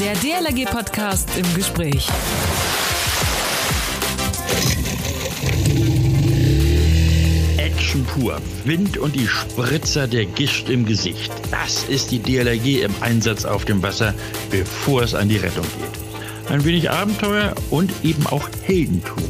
Der DLRG-Podcast im Gespräch. Action pur. Wind und die Spritzer der Gischt im Gesicht. Das ist die DLRG im Einsatz auf dem Wasser, bevor es an die Rettung geht. Ein wenig Abenteuer und eben auch Heldentum.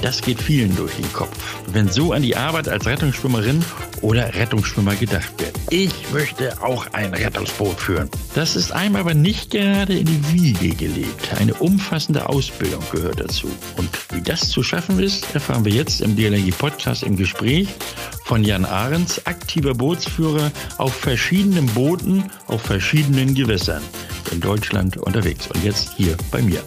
Das geht vielen durch den Kopf, wenn so an die Arbeit als Rettungsschwimmerin oder Rettungsschwimmer gedacht wird. Ich möchte auch ein Rettungsboot führen. Das ist einem aber nicht gerade in die Wiege gelegt. Eine umfassende Ausbildung gehört dazu. Und wie das zu schaffen ist, erfahren wir jetzt im DLRG Podcast im Gespräch von Jan Ahrens, aktiver Bootsführer auf verschiedenen Booten, auf verschiedenen Gewässern in Deutschland unterwegs. Und jetzt hier bei mir.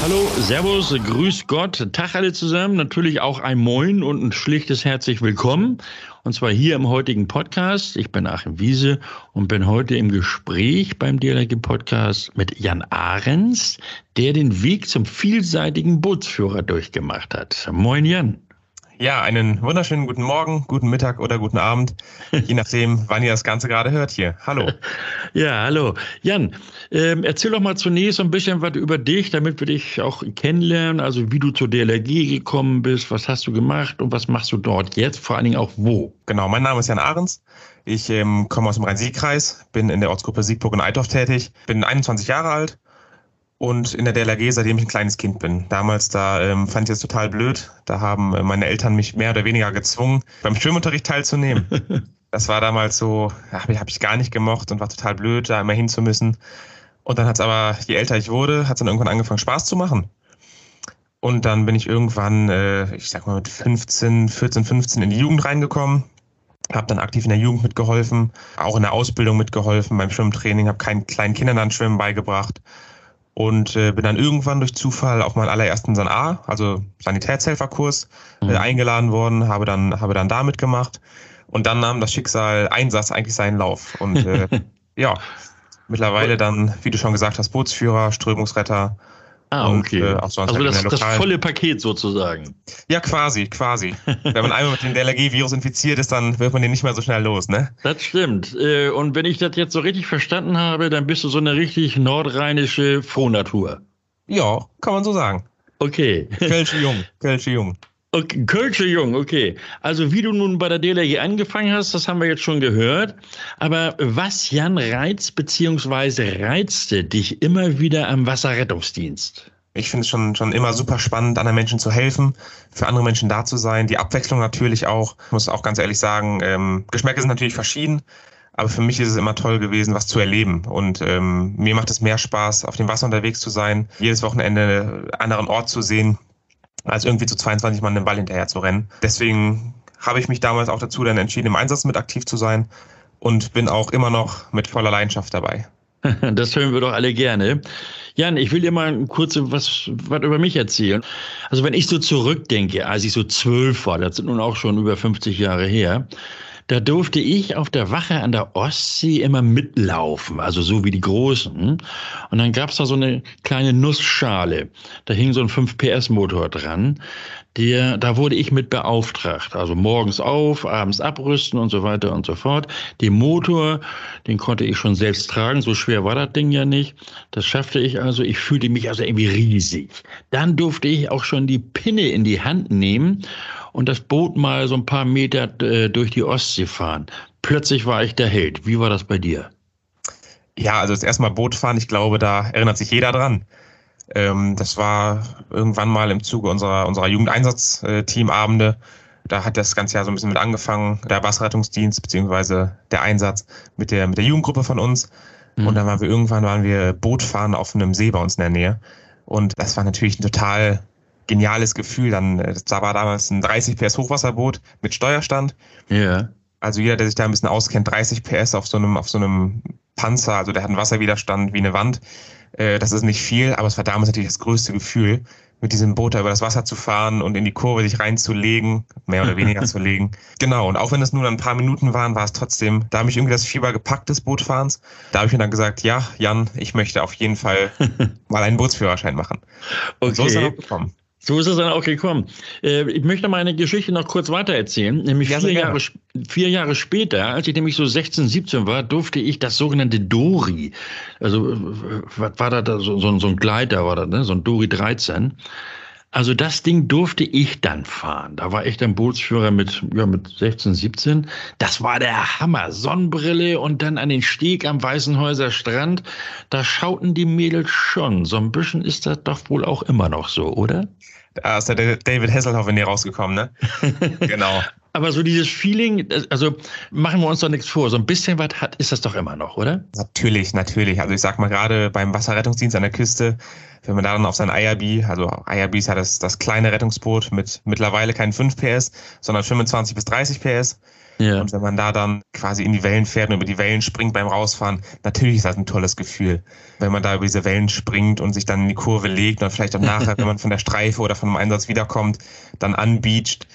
Hallo, Servus, Grüß Gott, Tag alle zusammen. Natürlich auch ein Moin und ein schlichtes herzlich willkommen. Und zwar hier im heutigen Podcast. Ich bin Achim Wiese und bin heute im Gespräch beim DLRG Podcast mit Jan Ahrens, der den Weg zum vielseitigen Bootsführer durchgemacht hat. Moin, Jan. Ja, einen wunderschönen guten Morgen, guten Mittag oder guten Abend, je nachdem, wann ihr das Ganze gerade hört hier. Hallo. Ja, hallo. Jan, ähm, erzähl doch mal zunächst ein bisschen was über dich, damit wir dich auch kennenlernen, also wie du zur DLRG gekommen bist, was hast du gemacht und was machst du dort jetzt, vor allen Dingen auch wo? Genau, mein Name ist Jan Ahrens. Ich ähm, komme aus dem Rhein-Sieg-Kreis, bin in der Ortsgruppe Siegburg und Eitorf tätig, bin 21 Jahre alt und in der DLRG, seitdem ich ein kleines Kind bin. Damals, da ähm, fand ich es total blöd. Da haben äh, meine Eltern mich mehr oder weniger gezwungen, beim Schwimmunterricht teilzunehmen. das war damals so, habe ich, hab ich gar nicht gemocht und war total blöd, da immer hin zu müssen. Und dann hat es aber, je älter ich wurde, hat es dann irgendwann angefangen, Spaß zu machen. Und dann bin ich irgendwann, äh, ich sag mal mit 15, 14, 15 in die Jugend reingekommen, habe dann aktiv in der Jugend mitgeholfen, auch in der Ausbildung mitgeholfen, beim Schwimmtraining, habe keinen kleinen Kindern dann Schwimmen beigebracht und äh, bin dann irgendwann durch Zufall auf meinen allerersten San A, also Sanitätshelferkurs, äh, mhm. eingeladen worden, habe dann, habe dann da mitgemacht und dann nahm das Schicksal Einsatz eigentlich seinen Lauf und äh, ja, mittlerweile dann, wie du schon gesagt hast, Bootsführer, Strömungsretter, Ah, okay. Und, äh, also das, das, volle Paket sozusagen. Ja, quasi, quasi. wenn man einmal mit dem DLRG-Virus infiziert ist, dann wird man den nicht mehr so schnell los, ne? Das stimmt. Äh, und wenn ich das jetzt so richtig verstanden habe, dann bist du so eine richtig nordrheinische Frohnatur. Ja, kann man so sagen. Okay. Kölsche Jung, Kölsche Jung. Okay, Kölsche Jung, okay. Also wie du nun bei der DLRG angefangen hast, das haben wir jetzt schon gehört. Aber was, Jan, reizt bzw. reizte dich immer wieder am Wasserrettungsdienst? Ich finde es schon, schon immer super spannend, anderen Menschen zu helfen, für andere Menschen da zu sein. Die Abwechslung natürlich auch. Ich muss auch ganz ehrlich sagen, ähm, Geschmäcke sind natürlich verschieden. Aber für mich ist es immer toll gewesen, was zu erleben. Und ähm, mir macht es mehr Spaß, auf dem Wasser unterwegs zu sein, jedes Wochenende einen anderen Ort zu sehen, als irgendwie zu 22 Mann den Ball hinterher zu rennen. Deswegen habe ich mich damals auch dazu dann entschieden, im Einsatz mit aktiv zu sein und bin auch immer noch mit voller Leidenschaft dabei. Das hören wir doch alle gerne. Jan, ich will dir mal kurz was, was über mich erzählen. Also wenn ich so zurückdenke, als ich so zwölf war, das sind nun auch schon über 50 Jahre her, da durfte ich auf der Wache an der Ostsee immer mitlaufen, also so wie die Großen. Und dann gab's da so eine kleine Nussschale. Da hing so ein 5 PS Motor dran. Der, da wurde ich mit beauftragt. Also morgens auf, abends abrüsten und so weiter und so fort. Den Motor, den konnte ich schon selbst tragen. So schwer war das Ding ja nicht. Das schaffte ich also. Ich fühlte mich also irgendwie riesig. Dann durfte ich auch schon die Pinne in die Hand nehmen und das Boot mal so ein paar Meter äh, durch die Ostsee fahren. Plötzlich war ich der Held. Wie war das bei dir? Ja, also das erste Mal Boot fahren, ich glaube, da erinnert sich jeder dran. Ähm, das war irgendwann mal im Zuge unserer, unserer Jugendeinsatzteamabende. Da hat das ganze Jahr so ein bisschen mit angefangen, der Wasserrettungsdienst beziehungsweise der Einsatz mit der, mit der Jugendgruppe von uns. Mhm. Und dann waren wir irgendwann waren wir Boot fahren auf einem See bei uns in der Nähe. Und das war natürlich ein total geniales Gefühl. Dann, äh, da war damals ein 30 PS Hochwasserboot mit Steuerstand. Ja. Yeah. Also jeder, der sich da ein bisschen auskennt, 30 PS auf so einem, auf so einem Panzer, also der hat einen Wasserwiderstand wie eine Wand. Äh, das ist nicht viel, aber es war damals natürlich das größte Gefühl, mit diesem Boot da über das Wasser zu fahren und in die Kurve sich reinzulegen, mehr oder weniger zu legen. Genau, und auch wenn es nur ein paar Minuten waren, war es trotzdem, da habe ich irgendwie das Fieber gepackt des Bootfahrens. Da habe ich mir dann gesagt, ja, Jan, ich möchte auf jeden Fall mal einen Bootsführerschein machen. Okay. Und so ist er noch gekommen. So ist es dann auch gekommen. Äh, ich möchte meine Geschichte noch kurz weitererzählen. Nämlich vier, Jahre, vier Jahre später, als ich nämlich so 16, 17 war, durfte ich das sogenannte Dori, also was war da, so, so, so ein Gleiter war das, ne? so ein Dori 13. Also das Ding durfte ich dann fahren. Da war ich dann Bootsführer mit, ja, mit 16, 17. Das war der Hammer. Sonnenbrille und dann an den Steg am Weißenhäuser Strand. Da schauten die Mädels schon. So ein bisschen ist das doch wohl auch immer noch so, oder? Da ist der David Hasselhoff in dir rausgekommen, ne? genau. Aber so dieses Feeling, also machen wir uns doch nichts vor, so ein bisschen was hat, ist das doch immer noch, oder? Natürlich, natürlich. Also ich sag mal gerade beim Wasserrettungsdienst an der Küste, wenn man da dann auf sein IRB, also IRB ist ja das, das kleine Rettungsboot mit mittlerweile keinen 5 PS, sondern 25 bis 30 PS. Ja. Und wenn man da dann quasi in die Wellen fährt und über die Wellen springt beim Rausfahren, natürlich ist das ein tolles Gefühl. Wenn man da über diese Wellen springt und sich dann in die Kurve legt und vielleicht auch nachher, wenn man von der Streife oder von einem Einsatz wiederkommt, dann anbeacht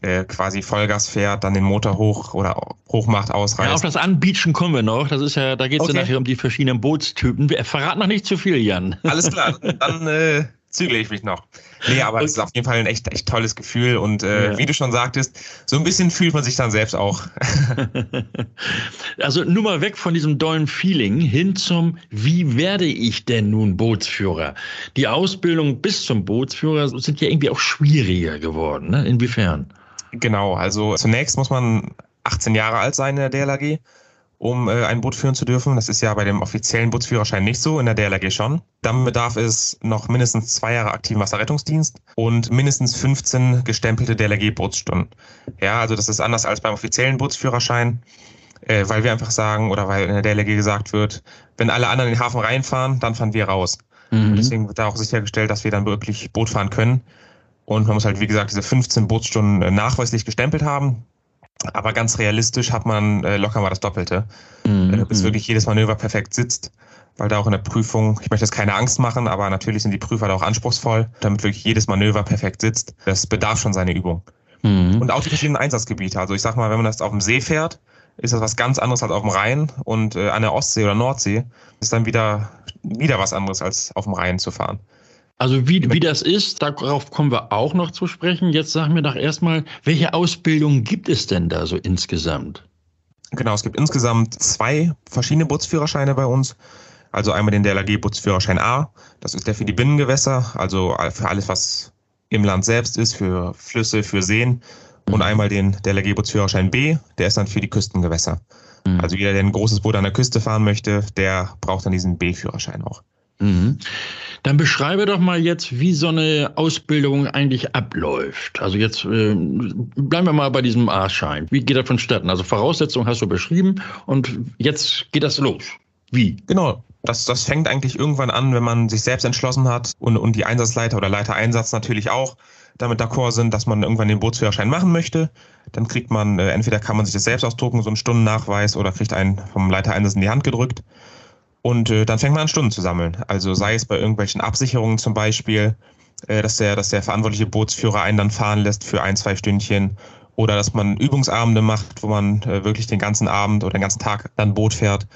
äh, quasi Vollgas fährt, dann den Motor hoch oder hoch macht, ausreißt. Ja, auf das Anbeachen kommen wir noch. Das ist ja, da geht es okay. ja nachher um die verschiedenen Bootstypen. Wir verraten noch nicht zu viel, Jan. Alles klar, dann äh, zügle ich mich noch. Nee, aber es ist auf jeden Fall ein echt, echt tolles Gefühl und äh, ja. wie du schon sagtest, so ein bisschen fühlt man sich dann selbst auch. also nur mal weg von diesem dollen Feeling hin zum, wie werde ich denn nun Bootsführer? Die Ausbildung bis zum Bootsführer sind ja irgendwie auch schwieriger geworden. Ne? Inwiefern? Genau, also zunächst muss man 18 Jahre alt sein in der DLAG, um äh, ein Boot führen zu dürfen. Das ist ja bei dem offiziellen Bootsführerschein nicht so, in der DLAG schon. Dann bedarf es noch mindestens zwei Jahre aktiven Wasserrettungsdienst und mindestens 15 gestempelte DLAG-Bootsstunden. Ja, also das ist anders als beim offiziellen Bootsführerschein, äh, weil wir einfach sagen oder weil in der DLAG gesagt wird, wenn alle anderen in den Hafen reinfahren, dann fahren wir raus. Mhm. Deswegen wird da auch sichergestellt, dass wir dann wirklich Boot fahren können. Und man muss halt, wie gesagt, diese 15 Bootsstunden äh, nachweislich gestempelt haben. Aber ganz realistisch hat man äh, locker mal das Doppelte, mhm. bis mhm. wirklich jedes Manöver perfekt sitzt. Weil da auch in der Prüfung, ich möchte jetzt keine Angst machen, aber natürlich sind die Prüfer da auch anspruchsvoll, damit wirklich jedes Manöver perfekt sitzt. Das bedarf schon seine Übung. Mhm. Und auch die verschiedenen Einsatzgebiete. Also ich sag mal, wenn man das auf dem See fährt, ist das was ganz anderes als auf dem Rhein. Und äh, an der Ostsee oder Nordsee ist dann wieder, wieder was anderes als auf dem Rhein zu fahren. Also wie, wie das ist, darauf kommen wir auch noch zu sprechen. Jetzt sag mir doch erstmal, welche Ausbildungen gibt es denn da so insgesamt? Genau, es gibt insgesamt zwei verschiedene Bootsführerscheine bei uns. Also einmal den DLRG Bootsführerschein A, das ist der für die Binnengewässer, also für alles, was im Land selbst ist, für Flüsse, für Seen. Und mhm. einmal den DLRG Bootsführerschein B, der ist dann für die Küstengewässer. Mhm. Also jeder, der ein großes Boot an der Küste fahren möchte, der braucht dann diesen B-Führerschein auch. Mhm. Dann beschreibe doch mal jetzt, wie so eine Ausbildung eigentlich abläuft. Also jetzt äh, bleiben wir mal bei diesem A-Schein. Wie geht das vonstatten? Also Voraussetzungen hast du beschrieben und jetzt geht das los. Wie? Genau. Das, das fängt eigentlich irgendwann an, wenn man sich selbst entschlossen hat und, und die Einsatzleiter oder Leiter Einsatz natürlich auch damit d'accord sind, dass man irgendwann den Bootsführerschein machen möchte. Dann kriegt man, äh, entweder kann man sich das selbst ausdrucken, so einen Stundennachweis, oder kriegt einen vom Leiter Einsatz in die Hand gedrückt. Und äh, dann fängt man an, Stunden zu sammeln. Also sei es bei irgendwelchen Absicherungen zum Beispiel, äh, dass, der, dass der verantwortliche Bootsführer einen dann fahren lässt für ein, zwei Stündchen. Oder dass man Übungsabende macht, wo man äh, wirklich den ganzen Abend oder den ganzen Tag dann Boot fährt.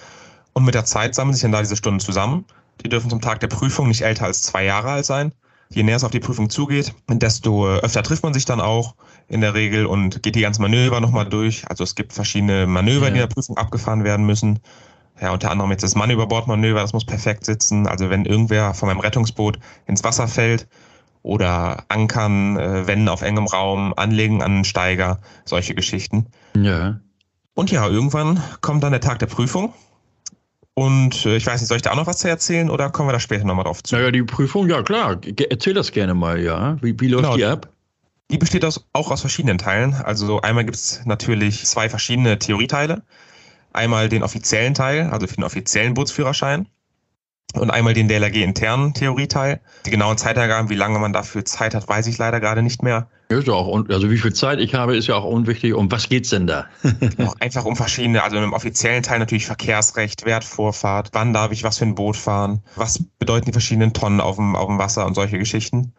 Und mit der Zeit sammeln sich dann da diese Stunden zusammen. Die dürfen zum Tag der Prüfung nicht älter als zwei Jahre alt sein. Je näher es auf die Prüfung zugeht, desto äh, öfter trifft man sich dann auch in der Regel und geht die ganzen Manöver nochmal durch. Also es gibt verschiedene Manöver, ja. die in der Prüfung abgefahren werden müssen. Ja, unter anderem jetzt das Mann-über-Bord-Manöver, das muss perfekt sitzen. Also wenn irgendwer von meinem Rettungsboot ins Wasser fällt oder ankern, äh, wenden auf engem Raum, anlegen an einen Steiger, solche Geschichten. Ja. Und ja, irgendwann kommt dann der Tag der Prüfung. Und äh, ich weiß nicht, soll ich da auch noch was zu erzählen oder kommen wir da später nochmal drauf zu? Naja, die Prüfung, ja klar. Erzähl das gerne mal, ja. Wie, wie läuft genau. die ab? Die besteht aus, auch aus verschiedenen Teilen. Also einmal gibt es natürlich zwei verschiedene Theorieteile. Einmal den offiziellen Teil, also für den offiziellen Bootsführerschein. Und einmal den DLRG internen Theorieteil. Die genauen Zeitangaben, wie lange man dafür Zeit hat, weiß ich leider gerade nicht mehr. Ist ja auch, also wie viel Zeit ich habe, ist ja auch unwichtig. Um was geht's denn da? einfach um verschiedene, also im offiziellen Teil natürlich Verkehrsrecht, Wertvorfahrt, wann darf ich was für ein Boot fahren, was bedeuten die verschiedenen Tonnen auf dem, auf dem Wasser und solche Geschichten.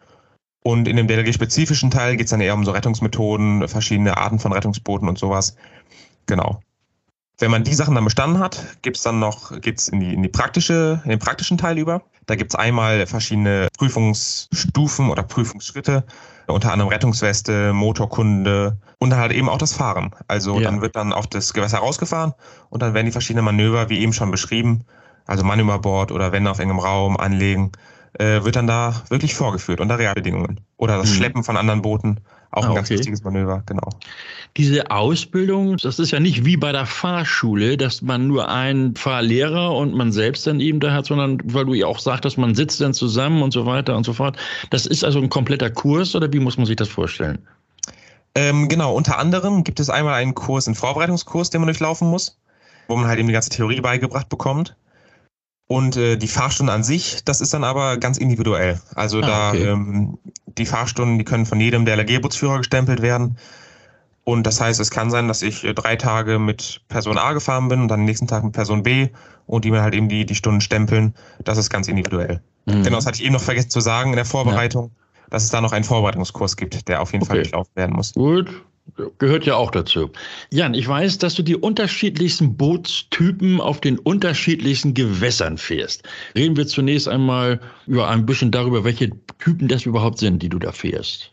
Und in dem DLRG-spezifischen Teil geht's dann eher um so Rettungsmethoden, verschiedene Arten von Rettungsbooten und sowas. Genau. Wenn man die Sachen dann bestanden hat, gibt's dann noch, geht's in die, in die praktische, in den praktischen Teil über. Da gibt es einmal verschiedene Prüfungsstufen oder Prüfungsschritte, unter anderem Rettungsweste, Motorkunde und dann halt eben auch das Fahren. Also ja. dann wird dann auf das Gewässer rausgefahren und dann werden die verschiedenen Manöver, wie eben schon beschrieben, also Mann über Bord oder Wände auf engem Raum anlegen, äh, wird dann da wirklich vorgeführt unter Realbedingungen. Oder das mhm. Schleppen von anderen Booten, auch ah, ein ganz okay. wichtiges Manöver, genau. Diese Ausbildung, das ist ja nicht wie bei der Fahrschule, dass man nur einen Fahrlehrer und man selbst dann eben da hat, sondern weil du ja auch sagtest, man sitzt dann zusammen und so weiter und so fort. Das ist also ein kompletter Kurs oder wie muss man sich das vorstellen? Ähm, genau, unter anderem gibt es einmal einen Kurs, einen Vorbereitungskurs, den man durchlaufen muss, wo man halt eben die ganze Theorie beigebracht bekommt. Und äh, die Fahrstunde an sich, das ist dann aber ganz individuell. Also ah, da okay. ähm, die Fahrstunden, die können von jedem der LRG-Bootsführer gestempelt werden. Und das heißt, es kann sein, dass ich äh, drei Tage mit Person A gefahren bin und dann den nächsten Tag mit Person B und die mir halt eben die, die Stunden stempeln. Das ist ganz individuell. Mhm. Genau, das hatte ich eben noch vergessen zu sagen in der Vorbereitung, ja. dass es da noch einen Vorbereitungskurs gibt, der auf jeden okay. Fall durchlaufen werden muss. Gut, Gehört ja auch dazu. Jan, ich weiß, dass du die unterschiedlichsten Bootstypen auf den unterschiedlichsten Gewässern fährst. Reden wir zunächst einmal über ein bisschen darüber, welche Typen das überhaupt sind, die du da fährst.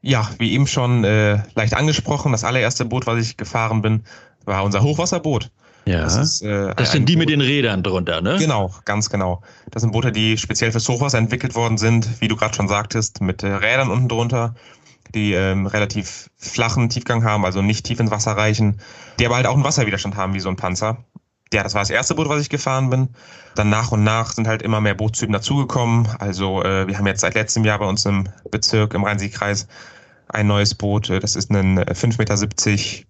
Ja, wie eben schon äh, leicht angesprochen, das allererste Boot, was ich gefahren bin, war unser Hochwasserboot. Ja, das, ist, äh, das sind die Boot, mit den Rädern drunter, ne? Genau, ganz genau. Das sind Boote, die speziell fürs Hochwasser entwickelt worden sind, wie du gerade schon sagtest, mit äh, Rädern unten drunter die ähm, relativ flachen Tiefgang haben, also nicht tief ins Wasser reichen, die aber halt auch einen Wasserwiderstand haben wie so ein Panzer. Ja, das war das erste Boot, was ich gefahren bin. Dann nach und nach sind halt immer mehr Bootstypen dazugekommen. Also äh, wir haben jetzt seit letztem Jahr bei uns im Bezirk im Rhein-Sieg-Kreis ein neues Boot. Äh, das ist ein 5,70 Meter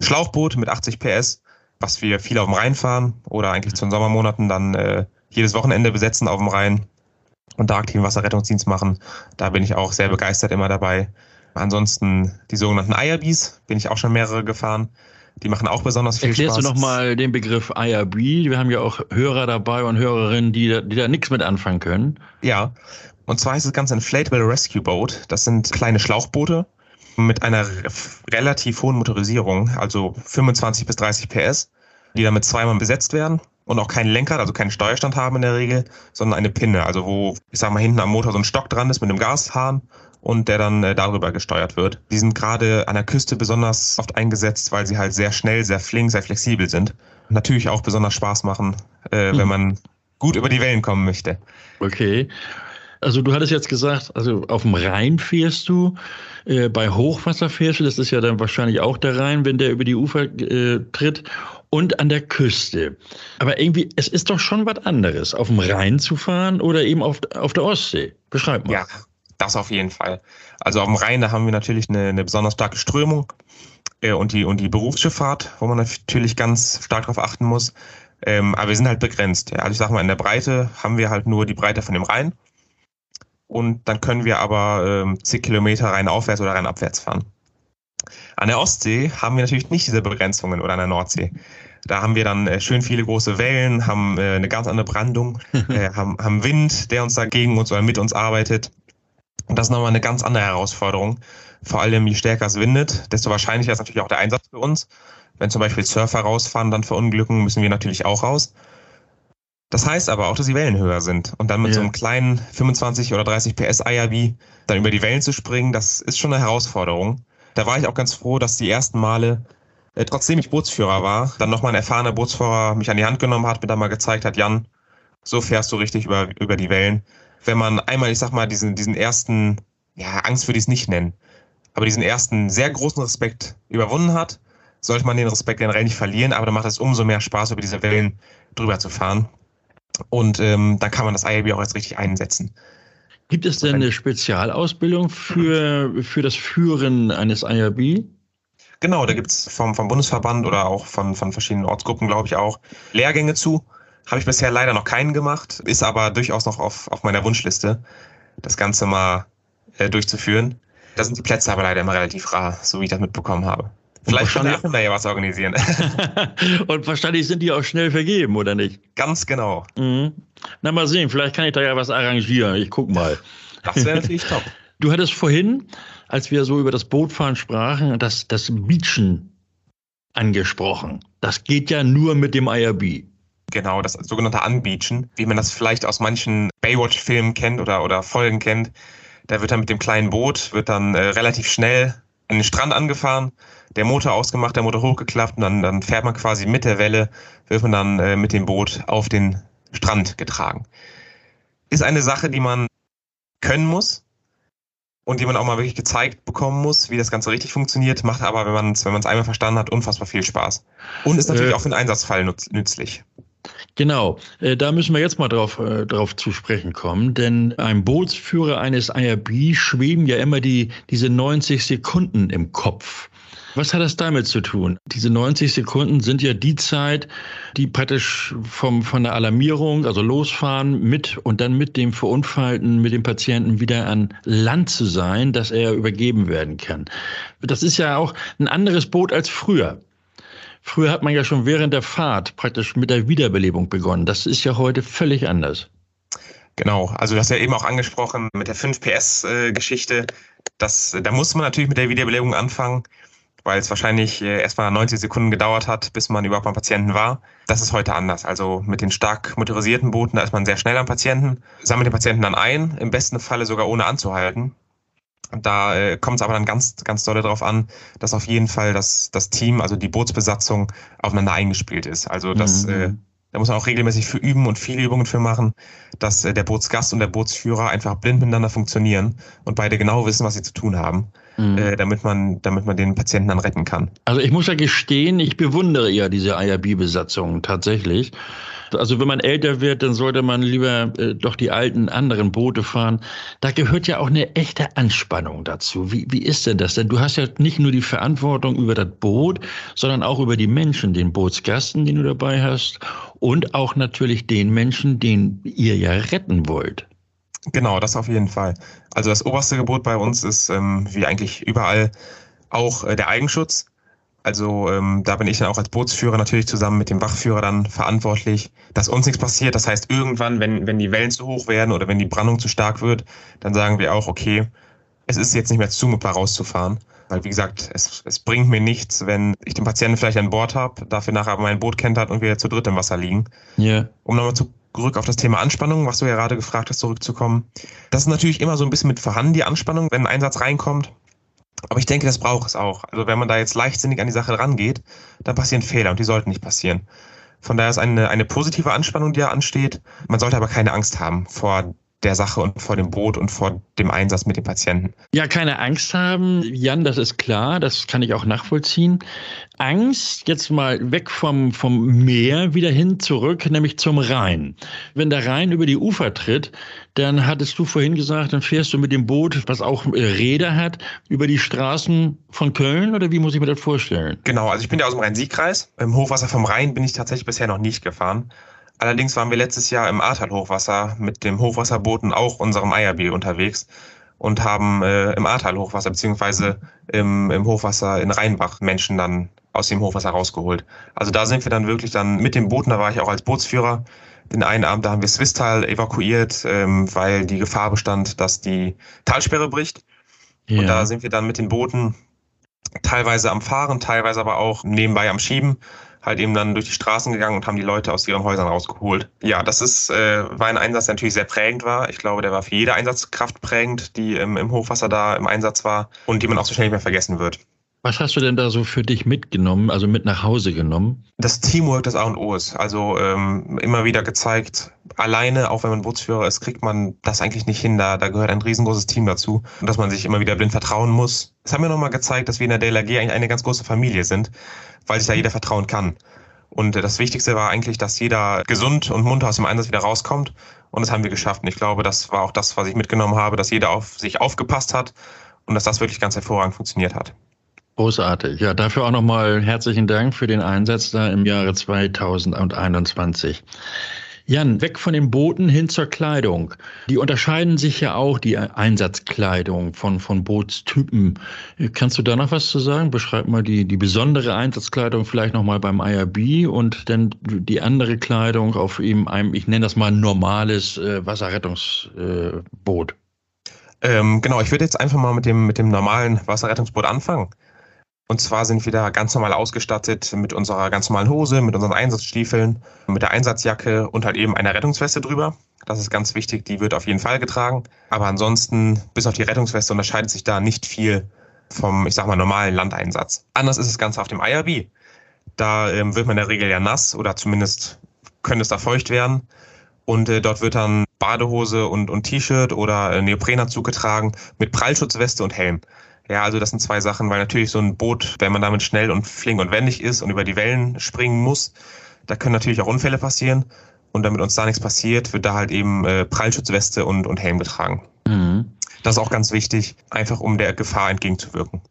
Schlauchboot mit 80 PS, was wir viel auf dem Rhein fahren oder eigentlich zu den Sommermonaten dann äh, jedes Wochenende besetzen auf dem Rhein und da aktiven Wasserrettungsdienst machen. Da bin ich auch sehr begeistert immer dabei. Ansonsten die sogenannten IRBs, bin ich auch schon mehrere gefahren. Die machen auch besonders viel Erklärst Spaß. Erklärst du nochmal den Begriff IRB? Wir haben ja auch Hörer dabei und Hörerinnen, die da, die da nichts mit anfangen können. Ja, und zwar ist das Ganze Inflatable Rescue Boat. Das sind kleine Schlauchboote mit einer relativ hohen Motorisierung, also 25 bis 30 PS, die damit zweimal besetzt werden und auch keinen Lenker, also keinen Steuerstand haben in der Regel, sondern eine Pinne, also wo, ich sag mal, hinten am Motor so ein Stock dran ist mit einem Gashahn und der dann äh, darüber gesteuert wird. Die sind gerade an der Küste besonders oft eingesetzt, weil sie halt sehr schnell, sehr flink, sehr flexibel sind. Natürlich auch besonders Spaß machen, äh, mhm. wenn man gut über die Wellen kommen möchte. Okay. Also du hattest jetzt gesagt, also auf dem Rhein fährst du, äh, bei Hochwasser fährst du, das ist ja dann wahrscheinlich auch der Rhein, wenn der über die Ufer äh, tritt, und an der Küste. Aber irgendwie, es ist doch schon was anderes, auf dem Rhein zu fahren oder eben auf, auf der Ostsee. Beschreib mal. Ja, das auf jeden Fall. Also auf dem Rhein, da haben wir natürlich eine, eine besonders starke Strömung äh, und, die, und die Berufsschifffahrt, wo man natürlich ganz stark darauf achten muss. Ähm, aber wir sind halt begrenzt. Ja. Also ich sag mal, in der Breite haben wir halt nur die Breite von dem Rhein. Und dann können wir aber ähm, zig Kilometer rein aufwärts oder rein abwärts fahren. An der Ostsee haben wir natürlich nicht diese Begrenzungen oder an der Nordsee. Da haben wir dann äh, schön viele große Wellen, haben äh, eine ganz andere Brandung, äh, haben, haben Wind, der uns dagegen uns oder mit uns arbeitet. Und das ist nochmal eine ganz andere Herausforderung. Vor allem, je stärker es windet, desto wahrscheinlicher ist natürlich auch der Einsatz für uns. Wenn zum Beispiel Surfer rausfahren, dann verunglücken, müssen wir natürlich auch raus. Das heißt aber auch, dass die Wellen höher sind. Und dann mit ja. so einem kleinen 25 oder 30 PS IRB dann über die Wellen zu springen, das ist schon eine Herausforderung. Da war ich auch ganz froh, dass die ersten Male, äh, trotzdem ich Bootsführer war, dann nochmal ein erfahrener Bootsführer mich an die Hand genommen hat, mir dann mal gezeigt hat, Jan, so fährst du richtig über, über die Wellen wenn man einmal, ich sag mal, diesen, diesen ersten, ja, Angst würde ich es nicht nennen, aber diesen ersten sehr großen Respekt überwunden hat, sollte man den Respekt generell nicht verlieren, aber dann macht es umso mehr Spaß, über diese Wellen drüber zu fahren. Und ähm, dann kann man das IAB auch jetzt richtig einsetzen. Gibt es denn eine Spezialausbildung für, für das Führen eines IRB? Genau, da gibt es vom, vom Bundesverband oder auch von, von verschiedenen Ortsgruppen, glaube ich, auch Lehrgänge zu. Habe ich bisher leider noch keinen gemacht, ist aber durchaus noch auf, auf meiner Wunschliste, das Ganze mal äh, durchzuführen. Da sind die Plätze aber leider immer relativ rar, so wie ich das mitbekommen habe. Vielleicht kann der da ja was organisieren. Und wahrscheinlich sind die auch schnell vergeben, oder nicht? Ganz genau. Mhm. Na, mal sehen, vielleicht kann ich da ja was arrangieren. Ich guck mal. Das wäre natürlich top. Du hattest vorhin, als wir so über das Bootfahren sprachen, das, das Beachen angesprochen. Das geht ja nur mit dem IRB. Genau, das sogenannte Anbeachen, wie man das vielleicht aus manchen Baywatch-Filmen kennt oder, oder Folgen kennt. Da wird dann mit dem kleinen Boot, wird dann äh, relativ schnell an den Strand angefahren, der Motor ausgemacht, der Motor hochgeklappt und dann, dann fährt man quasi mit der Welle, wird man dann äh, mit dem Boot auf den Strand getragen. Ist eine Sache, die man können muss und die man auch mal wirklich gezeigt bekommen muss, wie das Ganze richtig funktioniert, macht aber, wenn man es wenn einmal verstanden hat, unfassbar viel Spaß. Und ist natürlich äh, auch für den Einsatzfall nütz, nützlich. Genau, äh, da müssen wir jetzt mal drauf, äh, drauf zu sprechen kommen, denn einem Bootsführer eines IRB schweben ja immer die, diese 90 Sekunden im Kopf. Was hat das damit zu tun? Diese 90 Sekunden sind ja die Zeit, die praktisch vom, von der Alarmierung, also losfahren mit und dann mit dem Verunfallten, mit dem Patienten wieder an Land zu sein, dass er übergeben werden kann. Das ist ja auch ein anderes Boot als früher. Früher hat man ja schon während der Fahrt praktisch mit der Wiederbelebung begonnen. Das ist ja heute völlig anders. Genau, also du hast ja eben auch angesprochen mit der 5 PS-Geschichte. Äh, da muss man natürlich mit der Wiederbelebung anfangen weil es wahrscheinlich äh, erstmal 90 Sekunden gedauert hat, bis man überhaupt beim Patienten war. Das ist heute anders. Also mit den stark motorisierten Booten, da ist man sehr schnell am Patienten, sammelt den Patienten dann ein, im besten Falle sogar ohne anzuhalten. Da äh, kommt es aber dann ganz, ganz doll darauf an, dass auf jeden Fall das, das Team, also die Bootsbesatzung, aufeinander eingespielt ist. Also das, mhm. äh, da muss man auch regelmäßig für üben und viele Übungen für machen, dass äh, der Bootsgast und der Bootsführer einfach blind miteinander funktionieren und beide genau wissen, was sie zu tun haben mhm. äh, damit man, damit man den Patienten dann retten kann. Also ich muss ja gestehen, ich bewundere ja diese IRB-Besatzung tatsächlich. Also wenn man älter wird, dann sollte man lieber äh, doch die alten anderen Boote fahren. Da gehört ja auch eine echte Anspannung dazu. Wie, wie ist denn das? Denn du hast ja nicht nur die Verantwortung über das Boot, sondern auch über die Menschen, den Bootsgasten, den du dabei hast und auch natürlich den Menschen, den ihr ja retten wollt. Genau, das auf jeden Fall. Also das oberste Gebot bei uns ist, ähm, wie eigentlich überall, auch äh, der Eigenschutz. Also ähm, da bin ich dann auch als Bootsführer natürlich zusammen mit dem Wachführer dann verantwortlich, dass uns nichts passiert. Das heißt, irgendwann, wenn, wenn die Wellen zu hoch werden oder wenn die Brandung zu stark wird, dann sagen wir auch, okay, es ist jetzt nicht mehr zumutbar rauszufahren. Weil, wie gesagt, es, es bringt mir nichts, wenn ich den Patienten vielleicht an Bord habe, dafür nachher mein Boot kentert und wir zu dritt im Wasser liegen. Ja. Yeah. Um nochmal zu zurück auf das Thema Anspannung, was du ja gerade gefragt hast, zurückzukommen. Das ist natürlich immer so ein bisschen mit vorhanden, die Anspannung, wenn ein Einsatz reinkommt. Aber ich denke, das braucht es auch. Also wenn man da jetzt leichtsinnig an die Sache rangeht, dann passieren Fehler und die sollten nicht passieren. Von daher ist eine, eine positive Anspannung, die da ansteht. Man sollte aber keine Angst haben vor der Sache und vor dem Boot und vor dem Einsatz mit dem Patienten. Ja, keine Angst haben, Jan, das ist klar, das kann ich auch nachvollziehen. Angst, jetzt mal weg vom, vom Meer wieder hin zurück, nämlich zum Rhein. Wenn der Rhein über die Ufer tritt, dann hattest du vorhin gesagt, dann fährst du mit dem Boot, was auch äh, Räder hat, über die Straßen von Köln oder wie muss ich mir das vorstellen? Genau, also ich bin ja aus dem Rhein-Sieg-Kreis. Im Hochwasser vom Rhein bin ich tatsächlich bisher noch nicht gefahren. Allerdings waren wir letztes Jahr im Ahrtal-Hochwasser mit dem Hochwasserbooten auch unserem IRB unterwegs und haben äh, im Ahrtal-Hochwasser beziehungsweise im, im Hochwasser in Rheinbach Menschen dann aus dem Hochwasser rausgeholt. Also da sind wir dann wirklich dann mit dem Booten, da war ich auch als Bootsführer. Den einen Abend, da haben wir Swisttal evakuiert, ähm, weil die Gefahr bestand, dass die Talsperre bricht. Ja. Und da sind wir dann mit den Booten teilweise am Fahren, teilweise aber auch nebenbei am Schieben halt eben dann durch die Straßen gegangen und haben die Leute aus ihren Häusern rausgeholt. Ja, das ist, äh, war ein Einsatz, der natürlich sehr prägend war. Ich glaube, der war für jede Einsatzkraft prägend, die im, im Hochwasser da im Einsatz war und die man auch so schnell nicht mehr vergessen wird. Was hast du denn da so für dich mitgenommen, also mit nach Hause genommen? Das Teamwork das A und O ist. Also ähm, immer wieder gezeigt, alleine, auch wenn man Bootsführer ist, kriegt man das eigentlich nicht hin. Da, da gehört ein riesengroßes Team dazu. Und dass man sich immer wieder blind vertrauen muss. Das haben wir nochmal gezeigt, dass wir in der DLRG eigentlich eine ganz große Familie sind, weil sich da jeder vertrauen kann. Und das Wichtigste war eigentlich, dass jeder gesund und munter aus dem Einsatz wieder rauskommt. Und das haben wir geschafft. Und ich glaube, das war auch das, was ich mitgenommen habe, dass jeder auf sich aufgepasst hat und dass das wirklich ganz hervorragend funktioniert hat. Großartig. Ja, dafür auch nochmal herzlichen Dank für den Einsatz da im Jahre 2021. Jan, weg von den Booten hin zur Kleidung. Die unterscheiden sich ja auch, die Einsatzkleidung von, von Bootstypen. Kannst du da noch was zu sagen? Beschreib mal die, die besondere Einsatzkleidung vielleicht nochmal beim IRB und dann die andere Kleidung auf eben einem, ich nenne das mal normales äh, Wasserrettungsboot. Äh, ähm, genau, ich würde jetzt einfach mal mit dem, mit dem normalen Wasserrettungsboot anfangen. Und zwar sind wir da ganz normal ausgestattet mit unserer ganz normalen Hose, mit unseren Einsatzstiefeln, mit der Einsatzjacke und halt eben einer Rettungsweste drüber. Das ist ganz wichtig, die wird auf jeden Fall getragen. Aber ansonsten, bis auf die Rettungsweste, unterscheidet sich da nicht viel vom, ich sag mal, normalen Landeinsatz. Anders ist das Ganze auf dem IRB. Da ähm, wird man in der Regel ja nass oder zumindest könnte es da feucht werden. Und äh, dort wird dann Badehose und, und T-Shirt oder äh, Neoprenanzug getragen mit Prallschutzweste und Helm. Ja, also das sind zwei Sachen, weil natürlich so ein Boot, wenn man damit schnell und flink und wendig ist und über die Wellen springen muss, da können natürlich auch Unfälle passieren. Und damit uns da nichts passiert, wird da halt eben äh, Prallschutzweste und, und Helm getragen. Mhm. Das ist auch ganz wichtig, einfach um der Gefahr entgegenzuwirken.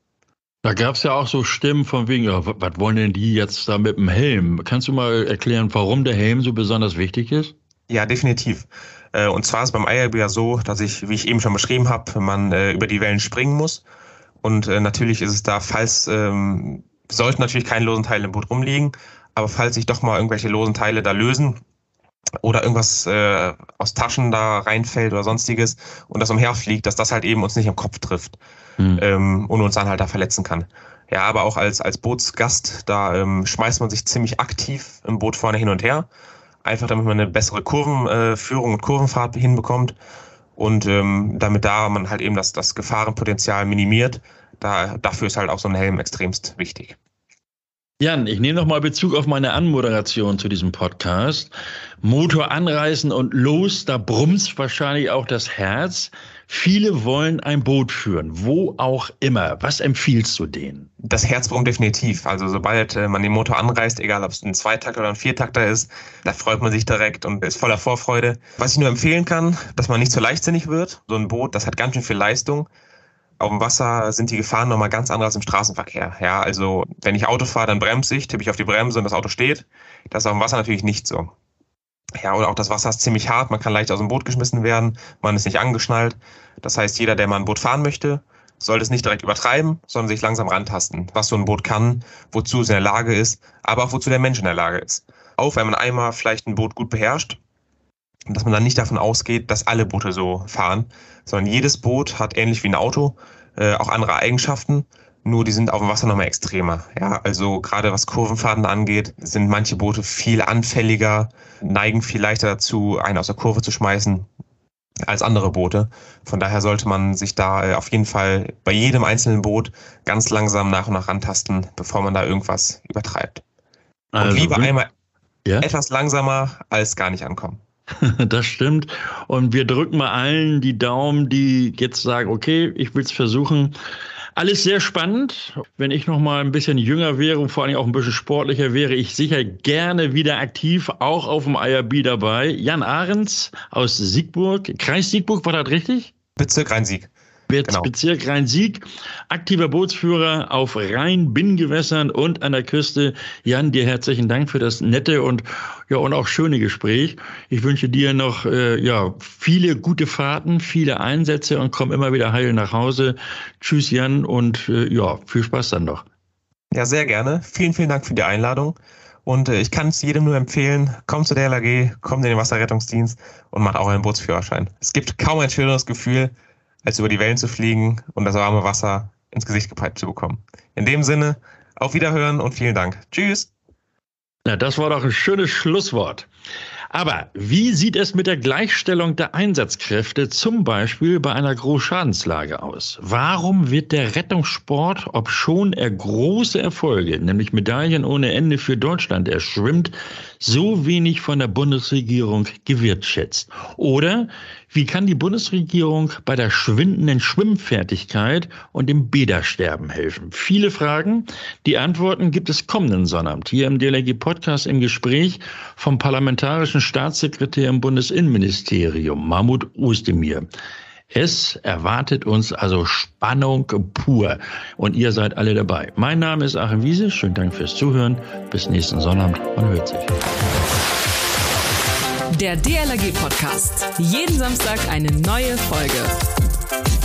Da gab es ja auch so Stimmen von wegen, ja, was wollen denn die jetzt da mit dem Helm? Kannst du mal erklären, warum der Helm so besonders wichtig ist? Ja, definitiv. Äh, und zwar ist beim IRB ja so, dass ich, wie ich eben schon beschrieben habe, man äh, über die Wellen springen muss. Und äh, natürlich ist es da, falls, ähm, sollten natürlich keine losen Teile im Boot rumliegen, aber falls sich doch mal irgendwelche losen Teile da lösen, oder irgendwas äh, aus Taschen da reinfällt oder sonstiges und das umherfliegt, dass das halt eben uns nicht am Kopf trifft mhm. ähm, und uns dann halt da verletzen kann. Ja, aber auch als, als Bootsgast, da ähm, schmeißt man sich ziemlich aktiv im Boot vorne hin und her, einfach damit man eine bessere Kurvenführung äh, und Kurvenfahrt hinbekommt und ähm, damit da man halt eben das, das Gefahrenpotenzial minimiert. Da, dafür ist halt auch so ein Helm extremst wichtig. Jan, ich nehme nochmal Bezug auf meine Anmoderation zu diesem Podcast. Motor anreißen und los, da brummt wahrscheinlich auch das Herz. Viele wollen ein Boot führen, wo auch immer. Was empfiehlst du denen? Das Herz brummt definitiv. Also sobald äh, man den Motor anreißt, egal ob es ein Zweitakter oder ein Viertakter ist, da freut man sich direkt und ist voller Vorfreude. Was ich nur empfehlen kann, dass man nicht zu leichtsinnig wird. So ein Boot, das hat ganz schön viel Leistung auf dem Wasser sind die Gefahren nochmal ganz anders im Straßenverkehr. Ja, also wenn ich Auto fahre, dann bremse ich, tippe ich auf die Bremse und das Auto steht. Das ist auf dem Wasser natürlich nicht so. Ja, oder auch das Wasser ist ziemlich hart, man kann leicht aus dem Boot geschmissen werden, man ist nicht angeschnallt. Das heißt, jeder, der mal ein Boot fahren möchte, sollte es nicht direkt übertreiben, sondern sich langsam rantasten, was so ein Boot kann, wozu es in der Lage ist, aber auch wozu der Mensch in der Lage ist. Auch wenn man einmal vielleicht ein Boot gut beherrscht, dass man dann nicht davon ausgeht, dass alle Boote so fahren, sondern jedes Boot hat ähnlich wie ein Auto äh, auch andere Eigenschaften, nur die sind auf dem Wasser nochmal extremer. Ja, also gerade was Kurvenfahrten angeht, sind manche Boote viel anfälliger, neigen viel leichter dazu, einen aus der Kurve zu schmeißen als andere Boote. Von daher sollte man sich da äh, auf jeden Fall bei jedem einzelnen Boot ganz langsam nach und nach rantasten, bevor man da irgendwas übertreibt. Und also, lieber einmal ja? etwas langsamer als gar nicht ankommen. Das stimmt. Und wir drücken mal allen die Daumen, die jetzt sagen, okay, ich will es versuchen. Alles sehr spannend. Wenn ich noch mal ein bisschen jünger wäre und vor allem auch ein bisschen sportlicher, wäre ich sicher gerne wieder aktiv, auch auf dem IRB dabei. Jan Ahrens aus Siegburg, Kreis Siegburg, war das richtig? Bezirk Rhein-Sieg. Genau. Bezirk Rhein-Sieg, aktiver Bootsführer auf Rhein-Binnengewässern und an der Küste. Jan, dir herzlichen Dank für das nette und ja und auch schöne Gespräch. Ich wünsche dir noch äh, ja viele gute Fahrten, viele Einsätze und komm immer wieder heil nach Hause. Tschüss, Jan, und äh, ja, viel Spaß dann noch. Ja, sehr gerne. Vielen, vielen Dank für die Einladung. Und äh, ich kann es jedem nur empfehlen, kommt zu der LAG, kommt in den Wasserrettungsdienst und macht auch einen Bootsführerschein. Es gibt kaum ein schöneres Gefühl, als über die Wellen zu fliegen und das warme Wasser ins Gesicht gepeitscht zu bekommen. In dem Sinne, auf Wiederhören und vielen Dank. Tschüss. Ja, das war doch ein schönes Schlusswort. Aber wie sieht es mit der Gleichstellung der Einsatzkräfte zum Beispiel bei einer Großschadenslage aus? Warum wird der Rettungssport, obschon er große Erfolge, nämlich Medaillen ohne Ende für Deutschland erschwimmt, so wenig von der Bundesregierung gewirtschätzt? Oder wie kann die Bundesregierung bei der schwindenden Schwimmfertigkeit und dem Bädersterben helfen? Viele Fragen. Die Antworten gibt es kommenden Sonnabend hier im DLRG Podcast im Gespräch vom parlamentarischen Staatssekretär im Bundesinnenministerium, Mahmoud Ozdemir. Es erwartet uns also Spannung pur. Und ihr seid alle dabei. Mein Name ist Achim Wiese. Schönen Dank fürs Zuhören. Bis nächsten Sonnabend. Man hört sich. Der DLRG Podcast. Jeden Samstag eine neue Folge.